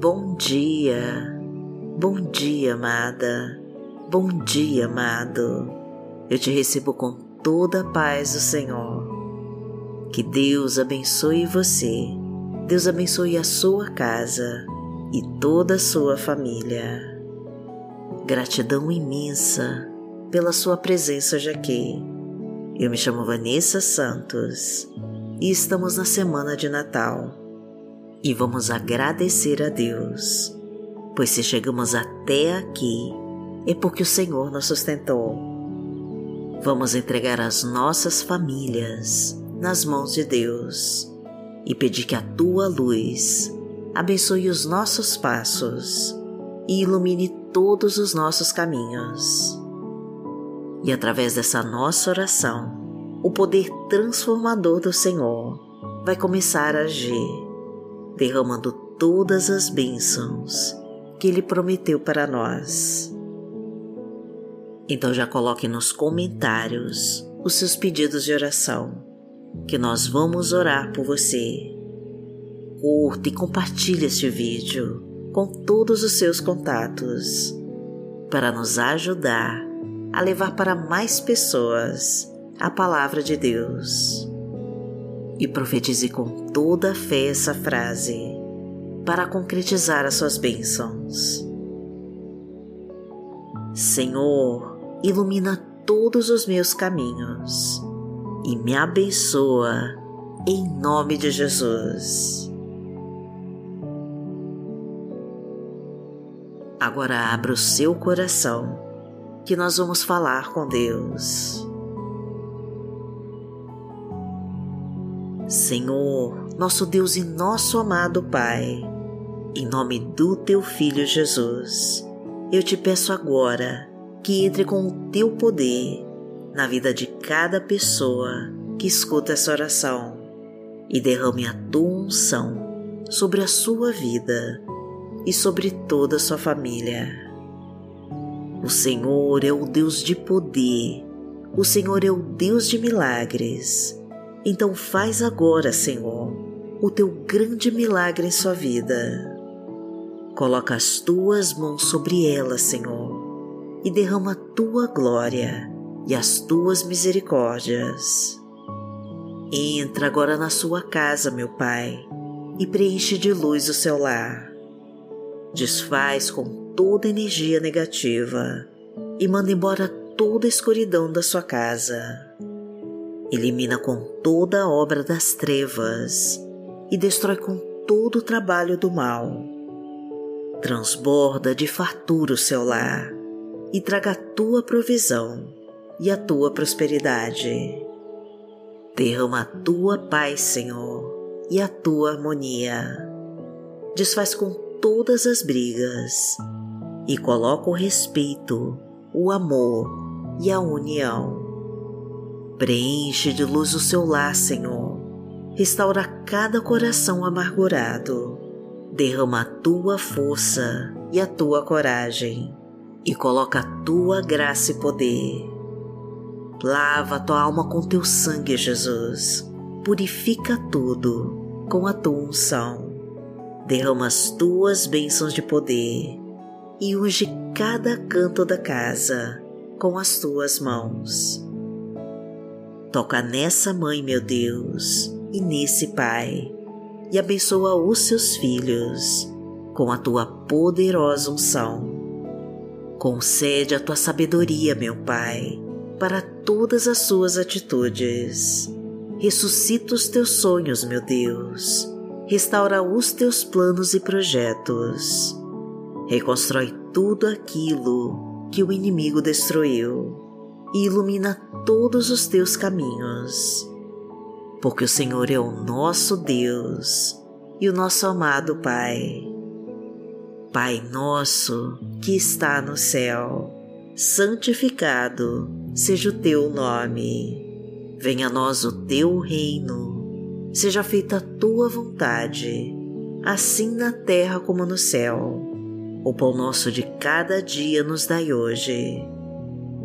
Bom dia, bom dia, amada, bom dia, amado. Eu te recebo com toda a paz do Senhor. Que Deus abençoe você, Deus abençoe a sua casa e toda a sua família. Gratidão imensa pela sua presença hoje aqui. Eu me chamo Vanessa Santos e estamos na semana de Natal e vamos agradecer a Deus, pois se chegamos até aqui é porque o Senhor nos sustentou. Vamos entregar as nossas famílias nas mãos de Deus e pedir que a tua luz abençoe os nossos passos e ilumine todos os nossos caminhos. E através dessa nossa oração, o poder transformador do Senhor vai começar a agir derramando todas as bênçãos que Ele prometeu para nós. Então já coloque nos comentários os seus pedidos de oração, que nós vamos orar por você. Curta e compartilhe este vídeo com todos os seus contatos, para nos ajudar a levar para mais pessoas a palavra de Deus e profetize com toda a fé essa frase para concretizar as suas bênçãos. Senhor, ilumina todos os meus caminhos e me abençoa em nome de Jesus. Agora abra o seu coração que nós vamos falar com Deus. Senhor, nosso Deus e nosso amado Pai, em nome do Teu Filho Jesus, eu te peço agora que entre com o Teu poder na vida de cada pessoa que escuta essa oração e derrame a Tua unção sobre a sua vida e sobre toda a sua família. O Senhor é o Deus de poder, o Senhor é o Deus de milagres então faz agora, Senhor, o teu grande milagre em sua vida. Coloca as tuas mãos sobre ela, Senhor, e derrama a tua glória e as tuas misericórdias. Entra agora na sua casa, meu Pai, e preenche de luz o seu lar. Desfaz com toda energia negativa e manda embora toda a escuridão da sua casa elimina com toda a obra das trevas e destrói com todo o trabalho do mal. Transborda de fartura o seu lar e traga a tua provisão e a tua prosperidade. Derrama a tua paz, Senhor, e a tua harmonia. Desfaz com todas as brigas e coloca o respeito, o amor e a união Preenche de luz o seu lar, Senhor. Restaura cada coração amargurado. Derrama a tua força e a tua coragem e coloca a tua graça e poder. Lava a tua alma com teu sangue, Jesus. Purifica tudo com a tua unção. Derrama as tuas bênçãos de poder e unge cada canto da casa com as tuas mãos Toca nessa mãe, meu Deus, e nesse pai, e abençoa os seus filhos com a tua poderosa unção. Concede a tua sabedoria, meu Pai, para todas as suas atitudes. Ressuscita os teus sonhos, meu Deus. Restaura os teus planos e projetos. Reconstrói tudo aquilo que o inimigo destruiu e ilumina todos os teus caminhos, porque o Senhor é o nosso Deus e o nosso amado Pai. Pai nosso que está no céu, santificado seja o teu nome. Venha a nós o teu reino, seja feita a tua vontade, assim na terra como no céu. O pão nosso de cada dia nos dai hoje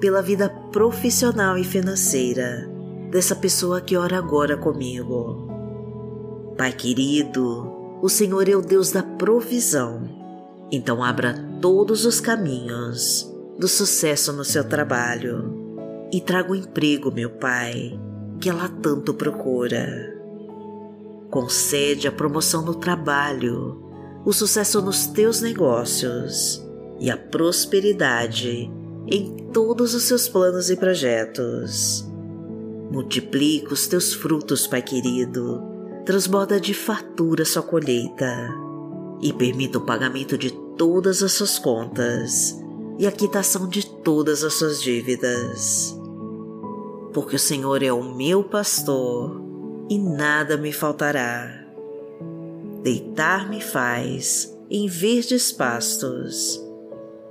pela vida profissional e financeira dessa pessoa que ora agora comigo. Pai querido, o Senhor é o Deus da provisão. Então abra todos os caminhos do sucesso no seu trabalho e traga o emprego, meu Pai, que ela tanto procura. Concede a promoção no trabalho, o sucesso nos teus negócios e a prosperidade em todos os seus planos e projetos. Multiplica os teus frutos, Pai querido transborda de fartura sua colheita e permita o pagamento de todas as suas contas e a quitação de todas as suas dívidas. Porque o Senhor é o meu pastor e nada me faltará. Deitar-me faz em verdes pastos,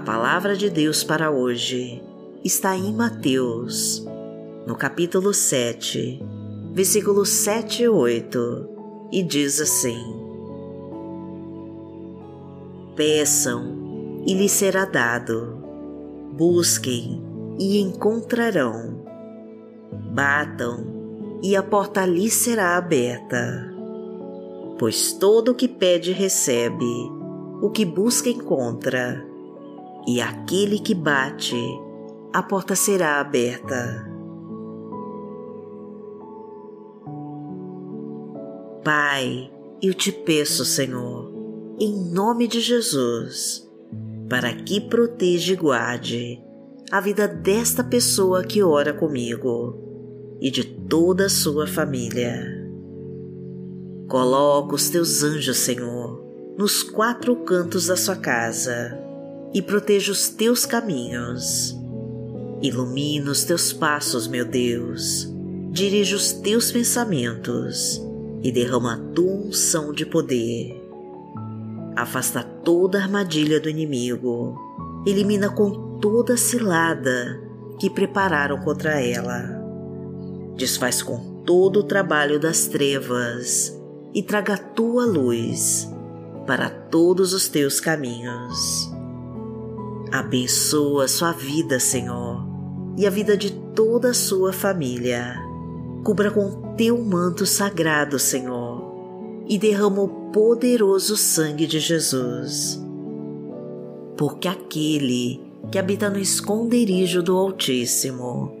A palavra de Deus para hoje está em Mateus, no capítulo 7, versículos 7 e 8, e diz assim: Peçam e lhes será dado. Busquem e encontrarão. Batam e a porta lhes será aberta. Pois todo o que pede recebe, o que busca encontra, e aquele que bate, a porta será aberta. Pai, eu te peço, Senhor, em nome de Jesus, para que proteja e guarde a vida desta pessoa que ora comigo e de toda a sua família. Coloca os teus anjos, Senhor, nos quatro cantos da sua casa e proteja os teus caminhos. Ilumina os teus passos, meu Deus. Dirige os teus pensamentos e derrama a tua unção de poder afasta toda armadilha do inimigo, elimina com toda cilada que prepararam contra ela. Desfaz com todo o trabalho das trevas e traga a tua luz para todos os teus caminhos. Abençoa sua vida, Senhor, e a vida de toda a sua família. Cubra com teu manto sagrado, Senhor, e derrama o poderoso sangue de Jesus. Porque aquele que habita no esconderijo do Altíssimo,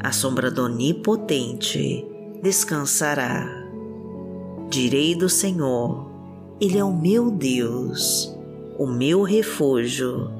a sombra do Onipotente, descansará. Direi do Senhor, Ele é o meu Deus, o meu refúgio,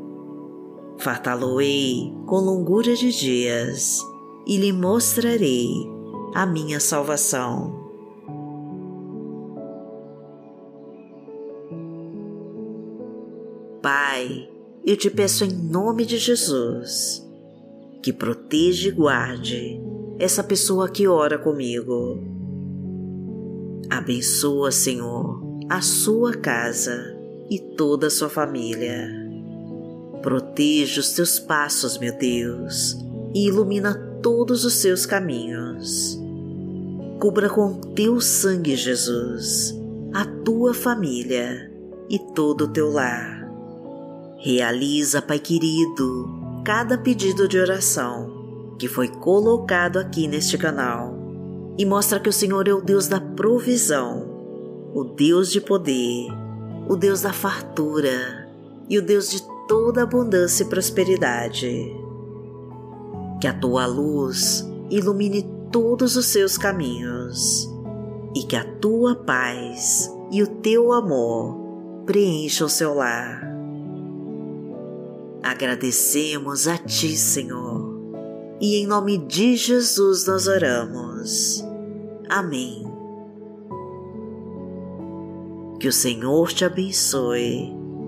Fartá-lo-ei com longura de dias e lhe mostrarei a minha salvação. Pai, eu te peço em nome de Jesus que proteja e guarde essa pessoa que ora comigo. Abençoa, Senhor, a sua casa e toda a sua família. Proteja os teus passos, meu Deus, e ilumina todos os seus caminhos. Cubra com teu sangue, Jesus, a tua família e todo o teu lar. Realiza, Pai querido, cada pedido de oração que foi colocado aqui neste canal e mostra que o Senhor é o Deus da provisão, o Deus de poder, o Deus da fartura e o Deus de toda abundância e prosperidade. Que a tua luz ilumine todos os seus caminhos e que a tua paz e o teu amor preencham o seu lar Agradecemos a Ti, Senhor, e em nome de Jesus nós oramos. Amém. Que o Senhor te abençoe,